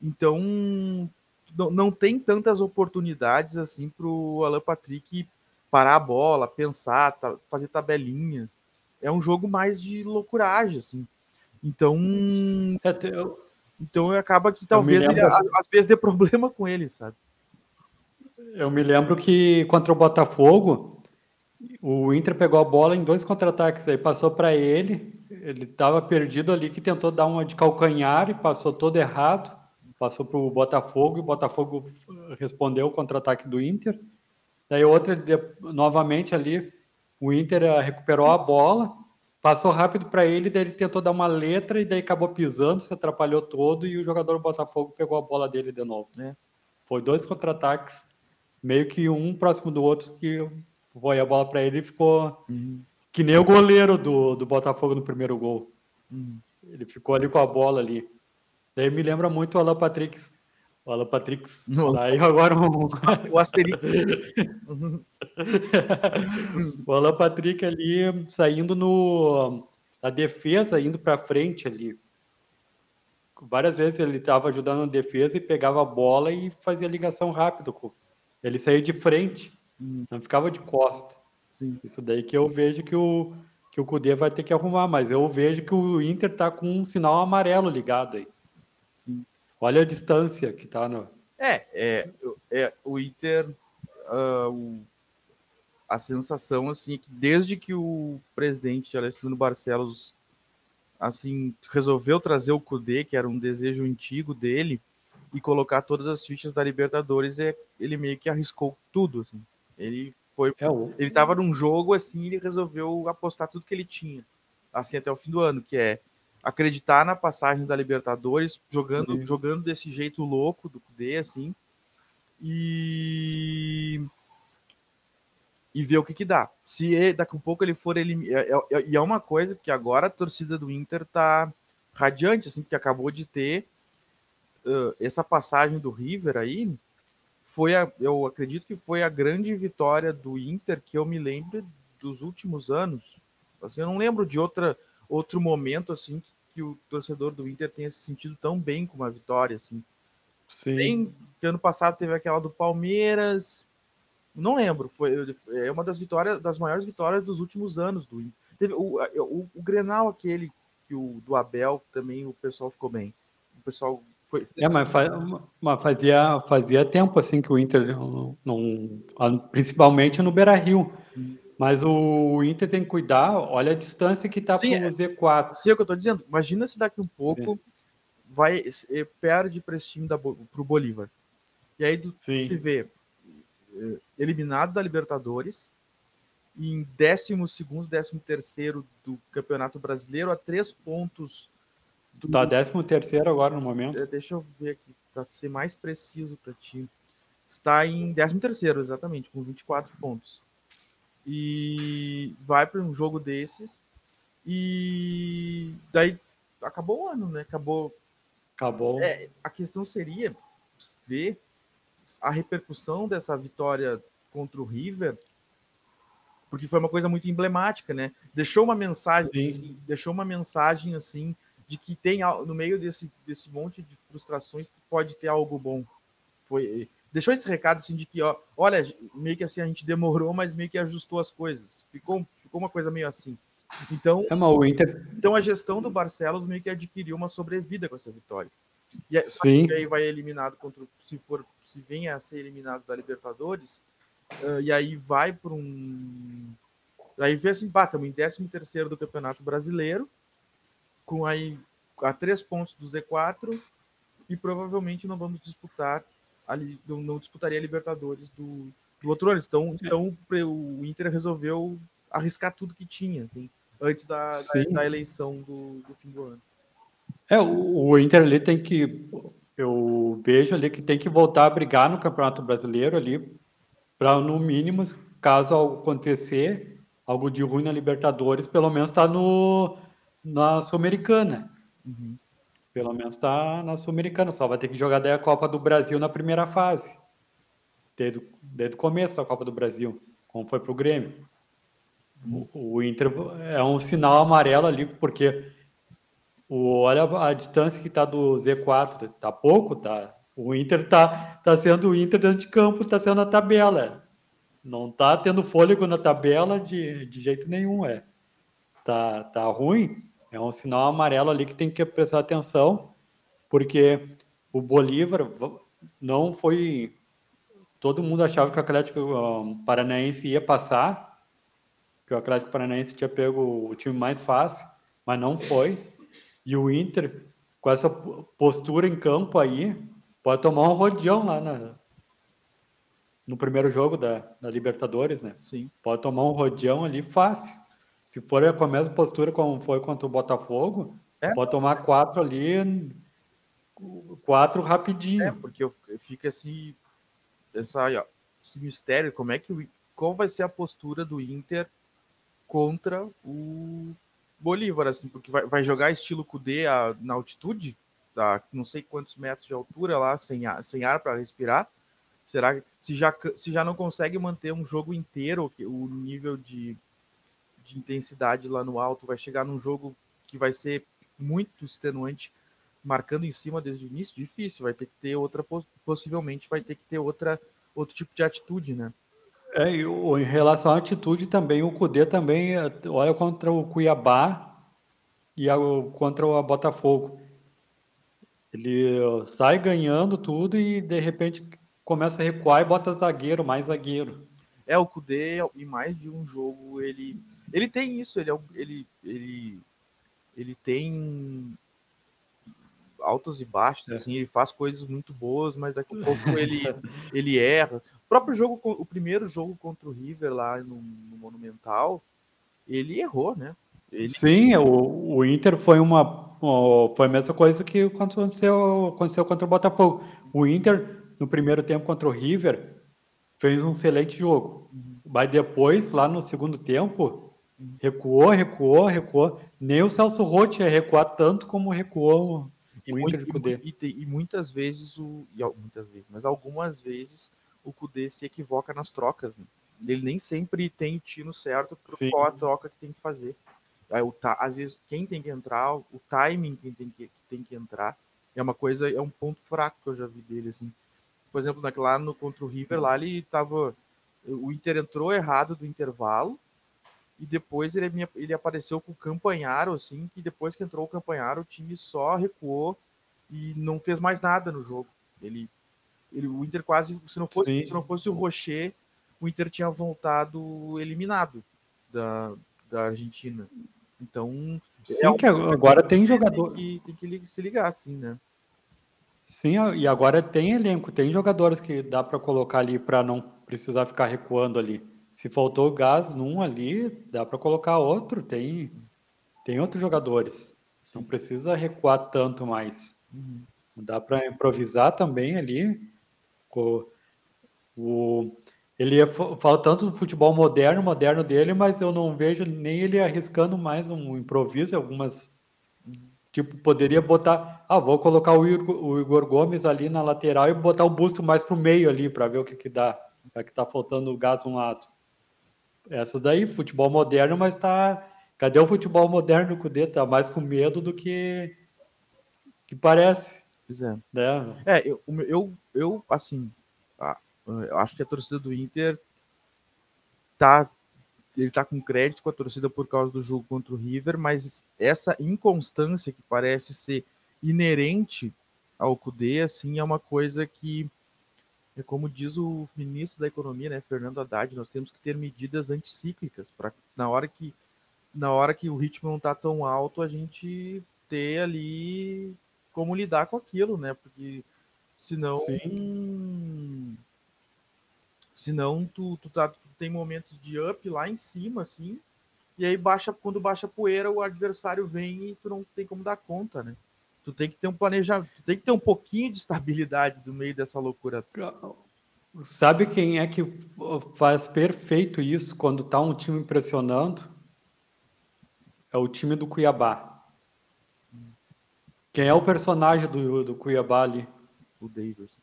Então, não, não tem tantas oportunidades assim para o Alan Patrick parar a bola, pensar, tá, fazer tabelinhas. É um jogo mais de loucuragem, assim. Então, é, eu, então acaba que talvez ele, assim, às vezes dê problema com ele, sabe? Eu me lembro que contra o Botafogo, o Inter pegou a bola em dois contra-ataques, aí passou para ele, ele estava perdido ali, que tentou dar uma de calcanhar e passou todo errado, passou para o Botafogo, e o Botafogo respondeu o contra-ataque do Inter. Daí outra, novamente ali, o Inter eh, recuperou a bola, passou rápido para ele, daí ele tentou dar uma letra e daí acabou pisando, se atrapalhou todo e o jogador do Botafogo pegou a bola dele de novo. É. Foi dois contra-ataques meio que um próximo do outro que foi a bola para ele e ficou uhum. que nem o goleiro do, do Botafogo no primeiro gol. Uhum. Ele ficou ali com a bola ali. Daí me lembra muito o Alan Patrick. O Alan Patrick. Aí agora um... o Asterix. o Alan Patrick ali saindo no a defesa, indo para frente ali. Várias vezes ele estava ajudando na defesa e pegava a bola e fazia ligação rápido ele saía de frente, hum. não ficava de costa. Sim. Isso daí que eu vejo que o, que o Cudê vai ter que arrumar, mas eu vejo que o Inter tá com um sinal amarelo ligado aí. Olha a distância que tá no. É, é, é o Inter. Uh, o, a sensação assim é que desde que o presidente Alessandro Barcelos assim resolveu trazer o Cudê, que era um desejo antigo dele, e colocar todas as fichas da Libertadores, é, ele meio que arriscou tudo, assim. Ele foi, é ele estava num jogo assim, ele resolveu apostar tudo que ele tinha, assim até o fim do ano, que é acreditar na passagem da Libertadores, jogando, Sim. jogando desse jeito louco do D, assim, e e ver o que que dá. Se ele, daqui a pouco ele for ele é, é, é, e é, uma coisa que agora a torcida do Inter tá radiante, assim, porque acabou de ter uh, essa passagem do River aí foi a, eu acredito que foi a grande vitória do Inter que eu me lembro dos últimos anos. Assim, eu não lembro de outra outro momento assim que, que o torcedor do Inter tenha se sentido tão bem com uma vitória assim. Sim. Que ano passado teve aquela do Palmeiras, não lembro, foi é uma das vitórias das maiores vitórias dos últimos anos do Inter. Teve o, o, o Grenal aquele que o do Abel também o pessoal ficou bem. O pessoal foi, é, mas, faz, mas, fazia, fazia tempo assim que o Inter não, principalmente no Beira Rio. Hum. Mas o Inter tem que cuidar, olha a distância que está para o Z4. Sim, é o que eu estou dizendo. Imagina se daqui um pouco Sim. vai perde para esse time para o Bolívar. E aí tu Sim. vê eh, eliminado da Libertadores, em 12 º 13 terceiro do Campeonato Brasileiro, a três pontos Tu tá 13 terceiro agora no momento? É, deixa eu ver aqui, para ser mais preciso para ti. Está em 13 terceiro, exatamente, com 24 pontos. E vai para um jogo desses e daí acabou o ano, né? Acabou. Acabou. É, a questão seria ver a repercussão dessa vitória contra o River, porque foi uma coisa muito emblemática, né? Deixou uma mensagem, assim, deixou uma mensagem assim de que tem no meio desse, desse monte de frustrações pode ter algo bom. Foi deixou esse recado assim de que ó, olha, meio que assim a gente demorou, mas meio que ajustou as coisas. Ficou ficou uma coisa meio assim. Então, é mal, Inter... então a gestão do Barcelos meio que adquiriu uma sobrevida com essa vitória. E Sim. aí vai eliminado contra se for se vem a ser eliminado da Libertadores, uh, e aí vai para um aí vê assim, bah, estamos em 13 terceiro do Campeonato Brasileiro, com aí a três pontos do Z4 e provavelmente não vamos disputar ali, não, não disputaria a Libertadores do, do outro ano. Então, é. então o Inter resolveu arriscar tudo que tinha, assim, antes da, da, da, eleição do, do, fim do ano. É, o, o Inter ali tem que, eu vejo ali que tem que voltar a brigar no Campeonato Brasileiro ali, para no mínimo, caso acontecer, algo de ruim na Libertadores, pelo menos está no na Sul-Americana. Uhum. Pelo menos está na Sul-Americana, só vai ter que jogar daí a Copa do Brasil na primeira fase. Desde, desde o começo da Copa do Brasil, como foi para o Grêmio. O, Inter é um sinal amarelo ali, porque o, olha a distância que está do Z4, tá pouco, tá? O Inter tá, tá sendo o Inter dentro de campo, tá sendo a tabela. Não tá tendo fôlego na tabela de, de jeito nenhum, é. Tá, tá ruim, é um sinal amarelo ali que tem que prestar atenção, porque o Bolívar não foi. Todo mundo achava que o Atlético Paranaense ia passar, que o Atlético Paranaense tinha pego o time mais fácil, mas não foi. E o Inter, com essa postura em campo aí, pode tomar um rodeão lá na, no primeiro jogo da, da Libertadores, né? Sim. Pode tomar um rodeão ali fácil. Se for com a mesma postura como foi contra o Botafogo, é. pode tomar quatro ali, quatro rapidinho. É, porque fica assim, essa, ó, esse mistério, como é que qual vai ser a postura do Inter contra o Bolívar, assim, porque vai, vai jogar estilo Cudê a, na altitude, a não sei quantos metros de altura lá, sem ar, sem ar para respirar. Será que se já, se já não consegue manter um jogo inteiro, o nível de, de intensidade lá no alto, vai chegar num jogo que vai ser muito extenuante, marcando em cima desde o início? Difícil, vai ter que ter outra, possivelmente vai ter que ter outra, outro tipo de atitude, né? É, e em relação à atitude também, o Cudê também é, olha contra o Cuiabá e a, contra o Botafogo. Ele sai ganhando tudo e de repente começa a recuar e bota zagueiro, mais zagueiro. É, o Cudê, em mais de um jogo, ele. Ele tem isso, ele, é ele, ele, ele tem altos e baixos, é. assim, ele faz coisas muito boas, mas daqui a pouco ele, ele erra próprio jogo, o primeiro jogo contra o River lá no, no Monumental, ele errou, né? Ele... Sim, o, o Inter foi uma foi a mesma coisa que aconteceu, aconteceu contra o Botafogo. O Inter, no primeiro tempo contra o River, fez um excelente jogo. Uhum. Mas depois, lá no segundo tempo. Recuou, recuou, recuou. Nem o Celso Rotti ia recuar tanto como recuou o Inter de Cudê. E, e, e, muitas vezes, o, e, muitas vezes, mas algumas vezes o Kudê se equivoca nas trocas. Né? Ele nem sempre tem o tino certo para qual a troca que tem que fazer. Aí, o, às vezes, quem tem que entrar, o timing quem tem que, tem que entrar, é uma coisa, é um ponto fraco que eu já vi dele. Assim. Por exemplo, lá no, contra o River, lá ele tava. O Inter entrou errado do intervalo, e depois ele, ele apareceu com o Campanharo, assim, que depois que entrou o Campanharo, o time só recuou e não fez mais nada no jogo. Ele ele, o Inter quase, se não fosse, se não fosse o Rocher, o Inter tinha voltado eliminado da, da Argentina. Então, Sim, é que agora tem jogador. Tem que, tem que se ligar, assim, né? Sim, e agora tem elenco, tem jogadores que dá para colocar ali para não precisar ficar recuando ali. Se faltou gás num ali, dá para colocar outro, tem tem outros jogadores. Sim. Não precisa recuar tanto mais. Uhum. Dá para improvisar também ali o, ele fala tanto do futebol moderno, moderno dele, mas eu não vejo nem ele arriscando mais um improviso, algumas tipo poderia botar, ah, vou colocar o Igor, o Igor Gomes ali na lateral e botar o busto mais pro meio ali para ver o que que dá, já que tá faltando gás um lado. Essa daí, futebol moderno, mas tá, cadê o futebol moderno com o D? Tá mais com medo do que que parece. Pois é. Né? É, eu, eu, eu assim, eu acho que a torcida do Inter tá ele tá com crédito com a torcida por causa do jogo contra o River, mas essa inconstância que parece ser inerente ao Cudê, assim, é uma coisa que é como diz o ministro da Economia, né, Fernando Haddad, nós temos que ter medidas anticíclicas para na hora que na hora que o ritmo não está tão alto, a gente ter ali como lidar com aquilo, né? Porque senão. Sim. Senão tu, tu, tá, tu tem momentos de up lá em cima, assim. E aí baixa, quando baixa a poeira, o adversário vem e tu não tem como dar conta, né? Tu tem que ter um planejamento, tu tem que ter um pouquinho de estabilidade no meio dessa loucura. Sabe quem é que faz perfeito isso quando tá um time impressionando? É o time do Cuiabá. Quem é o personagem do, do Cuiabá ali? O Davis.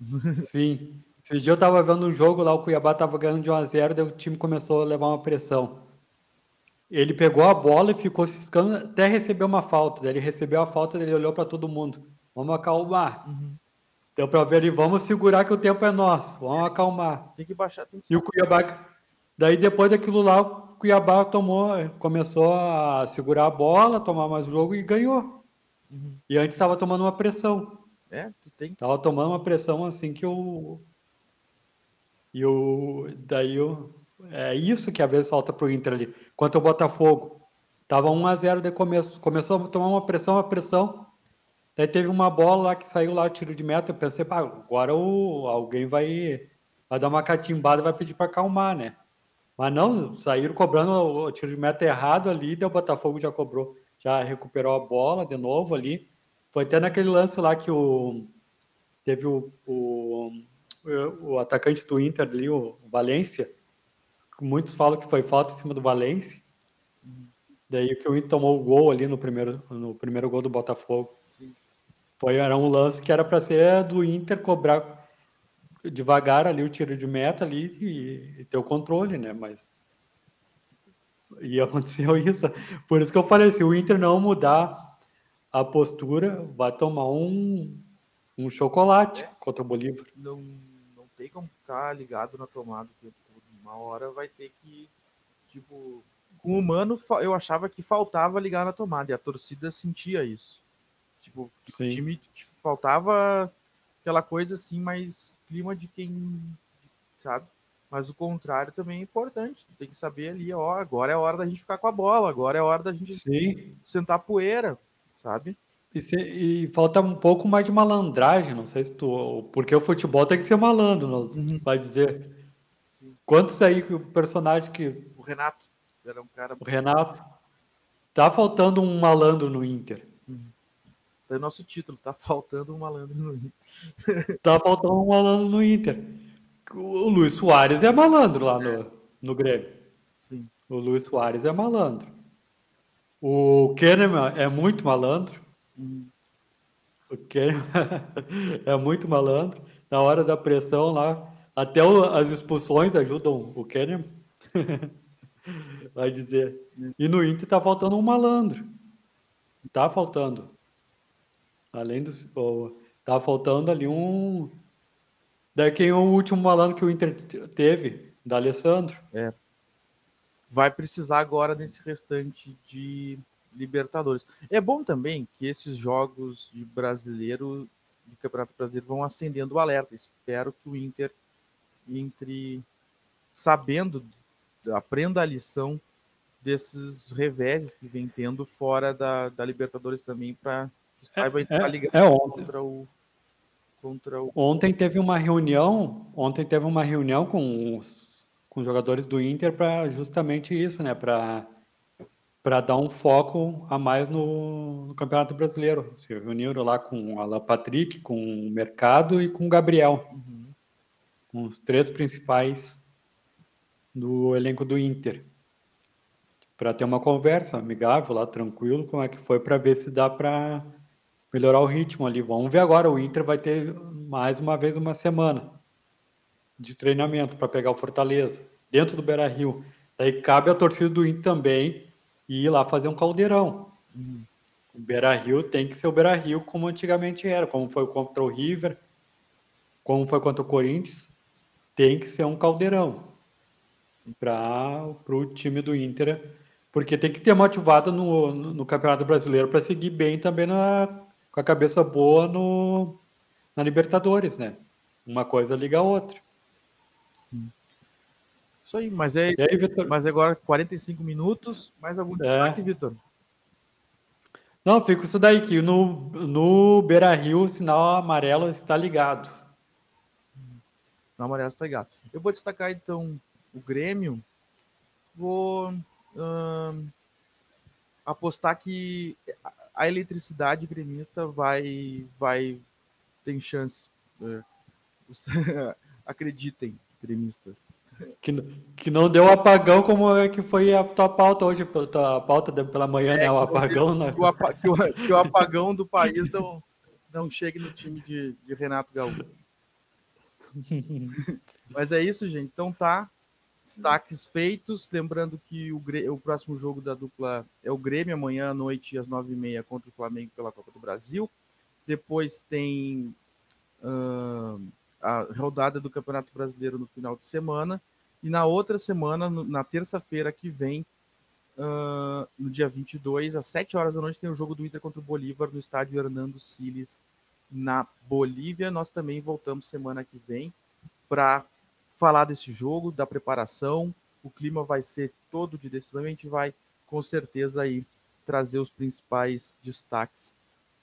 Sim. Esse dia eu tava vendo um jogo lá, o Cuiabá tava ganhando de 1 a 0 daí o time começou a levar uma pressão. Ele pegou a bola e ficou ciscando até receber uma falta. Daí ele recebeu a falta, ele olhou para todo mundo. Vamos acalmar. Uhum. Deu para ver ali, vamos segurar que o tempo é nosso. Vamos acalmar. Tem que baixar. Tem que... E o Cuiabá, daí depois daquilo lá, o Cuiabá tomou, começou a segurar a bola, tomar mais jogo e ganhou. Uhum. E antes estava tomando uma pressão. É, tu tem. Tava tomando uma pressão assim que o e o daí o é isso que às vezes falta pro Inter ali. Quanto ao Botafogo, tava 1 a 0 de começo, começou a tomar uma pressão, uma pressão. Daí teve uma bola lá que saiu lá tiro de meta, eu pensei, pá, agora o, alguém vai vai dar uma catimbada, vai pedir para acalmar, né? Mas não, saíram cobrando o tiro de meta errado ali, daí o Botafogo já cobrou, já recuperou a bola de novo ali. Foi até naquele lance lá que o teve o, o, o atacante do Inter ali, o Valência, muitos falam que foi falta em cima do Valência. Daí que o Inter tomou o gol ali no primeiro, no primeiro gol do Botafogo. Foi, era um lance que era para ser do Inter cobrar devagar ali o tiro de meta ali e, e ter o controle, né? Mas e aconteceu isso. Por isso que eu falei, se o Inter não mudar a postura, vai tomar um, um chocolate é. contra o Bolívar. Não, não tem como ficar ligado na tomada o tempo. Uma hora vai ter que, tipo, com o Mano, eu achava que faltava ligar na tomada, e a torcida sentia isso. Tipo, Sim. o time faltava aquela coisa assim, mais clima de quem, sabe? Mas o contrário também é importante. Tem que saber ali, ó, agora é a hora da gente ficar com a bola, agora é a hora da gente Sim. sentar poeira, sabe? E, se, e, falta um pouco mais de malandragem, não sei se tu. Porque o futebol tem que ser malandro, não, uhum. vai dizer. Quantos aí que o personagem que. O Renato. Era um cara. O Renato. Tá faltando um malandro no Inter. É nosso título, tá faltando um malandro no Inter. tá faltando um malandro no Inter. O Luiz Soares é malandro lá no, no Grêmio. Sim. O Luiz Soares é malandro. O Kahneman é muito malandro. Hum. O Kahneman é muito malandro. Na hora da pressão lá, até o, as expulsões ajudam o Kahneman. Vai dizer. E no Inter tá faltando um malandro. Tá faltando. Além do. Tá faltando ali um Daí quem é o último malandro que o Inter teve? Da Alessandro. É. Vai precisar agora nesse restante de Libertadores. É bom também que esses jogos de brasileiro, de Campeonato Brasileiro, vão acendendo o alerta. Espero que o Inter entre sabendo, aprenda a lição desses reveses que vem tendo fora da, da Libertadores também para saiba é, estar é, ligado é contra o contra o... Ontem teve uma reunião, ontem teve uma reunião com os, com os jogadores do Inter para justamente isso, né? Para para dar um foco a mais no, no, Campeonato Brasileiro. Se reuniram lá com o Alan Patrick, com o Mercado e com o Gabriel. Uhum. Com os três principais do elenco do Inter. Para ter uma conversa amigável lá, tranquilo, como é que foi, para ver se dá para melhorar o ritmo ali. Vamos ver agora, o Inter vai ter mais uma vez uma semana de treinamento para pegar o Fortaleza, dentro do Beira-Rio. Daí cabe a torcida do Inter também ir lá fazer um caldeirão. O Beira-Rio tem que ser o Beira-Rio como antigamente era, como foi contra o River, como foi contra o Corinthians, tem que ser um caldeirão para o time do Inter, porque tem que ter motivado no, no, no Campeonato Brasileiro para seguir bem também na, com a cabeça boa no, na Libertadores, né? Uma coisa liga a outra. Isso aí, mas é, aí, mas agora 45 minutos, mais algum é. aqui, Vitor? Não, fica isso daí, que no, no Beira Rio o sinal amarelo está ligado. No amarelo está ligado. Eu vou destacar então o Grêmio. Vou hum, apostar que a eletricidade gremista vai, vai tem chance. É, Acreditem, gremistas. Que, que não deu apagão como é que foi a tua pauta hoje, a pauta pela manhã, é, né? O apagão, né? Que o, que, que o, apagão do país não, não chegue no time de, de Renato Gaúcho. Mas é isso, gente. Então tá. Destaques feitos. Lembrando que o, o próximo jogo da dupla é o Grêmio, amanhã à noite, às nove e meia, contra o Flamengo pela Copa do Brasil. Depois tem uh, a rodada do Campeonato Brasileiro no final de semana. E na outra semana, na terça-feira que vem, uh, no dia 22, às 7 horas da noite, tem o jogo do Inter contra o Bolívar no estádio Hernando Siles, na Bolívia. Nós também voltamos semana que vem para falar desse jogo, da preparação. O clima vai ser todo de decisão e a gente vai, com certeza, aí trazer os principais destaques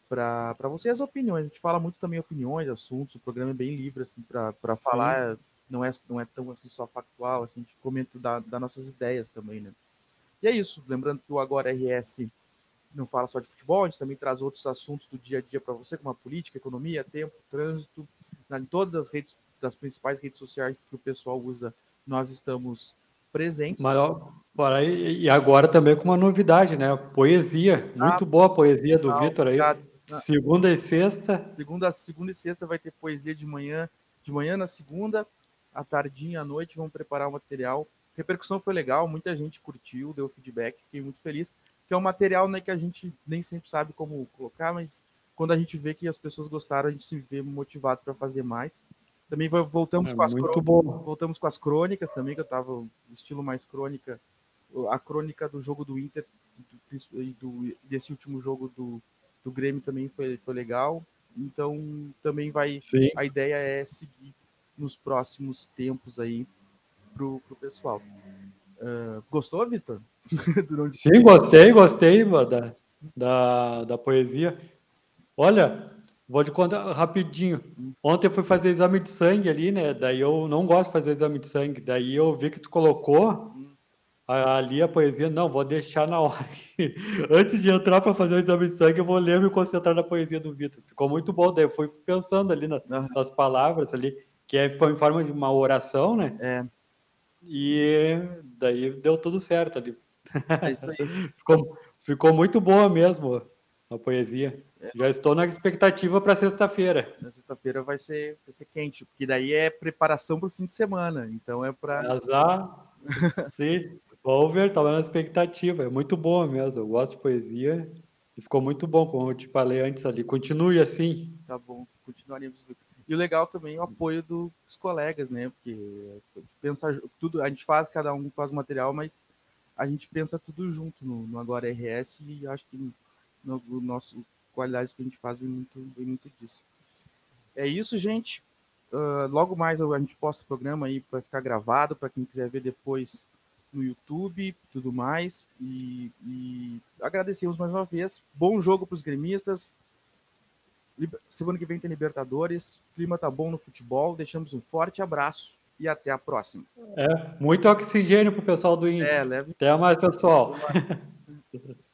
para você as opiniões. A gente fala muito também opiniões, assuntos, o programa é bem livre assim para falar, não é não é tão assim só factual, assim, a gente comenta da, das nossas ideias também, né? E é isso, lembrando que o Agora RS não fala só de futebol, a gente também traz outros assuntos do dia a dia para você, como a política, economia, tempo, trânsito, em todas as redes, das principais redes sociais que o pessoal usa, nós estamos presentes. Maior, e agora também com uma novidade, né? Poesia, muito ah, boa a poesia do Vitor aí. Obrigado. Segunda e sexta. Segunda, segunda e sexta vai ter poesia de manhã, de manhã na segunda, à tardinha à noite, vamos preparar o material. A repercussão foi legal, muita gente curtiu, deu feedback, fiquei muito feliz. Que é um material né, que a gente nem sempre sabe como colocar, mas quando a gente vê que as pessoas gostaram, a gente se vê motivado para fazer mais. Também voltamos é com as crônicas, voltamos com as crônicas também, que eu estava estilo mais crônica, a crônica do jogo do Inter e do, do, desse último jogo do, do Grêmio também foi, foi legal. Então, também vai. Sim. A ideia é seguir nos próximos tempos aí pro, pro pessoal. Uh, gostou, Vitor? Sim, gostei, gostei da, da, da poesia. Olha, vou te contar rapidinho. Ontem eu fui fazer exame de sangue ali, né? Daí eu não gosto de fazer exame de sangue. Daí eu vi que tu colocou ali a poesia, não, vou deixar na hora. Antes de entrar para fazer o exame de sangue, eu vou ler e me concentrar na poesia do Vitor. Ficou muito bom, daí eu fui pensando ali nas, nas palavras ali, que é, ficou em forma de uma oração, né? É. E daí deu tudo certo ali. É isso aí. ficou, ficou muito boa mesmo a poesia. É. Já estou na expectativa para sexta-feira. Na sexta-feira vai ser, vai ser quente, porque daí é preparação para o fim de semana. Então é para. Azar. Sim. Over, estava na expectativa, é muito boa mesmo. Eu gosto de poesia e ficou muito bom, como eu te falei antes ali. Continue assim. Tá bom, continuaremos. E o legal também é o apoio dos colegas, né? Porque pensa tudo, a gente faz, cada um faz o material, mas a gente pensa tudo junto no, no Agora RS e acho que no, no nosso qualidade que a gente faz vem muito, vem muito disso. É isso, gente. Uh, logo mais a gente posta o programa aí para ficar gravado, para quem quiser ver depois no YouTube tudo mais. E, e agradecemos mais uma vez. Bom jogo para os gremistas. Semana que vem tem Libertadores. O clima tá bom no futebol. Deixamos um forte abraço e até a próxima. É, muito oxigênio para o pessoal do Inter. É, leve... Até mais, pessoal.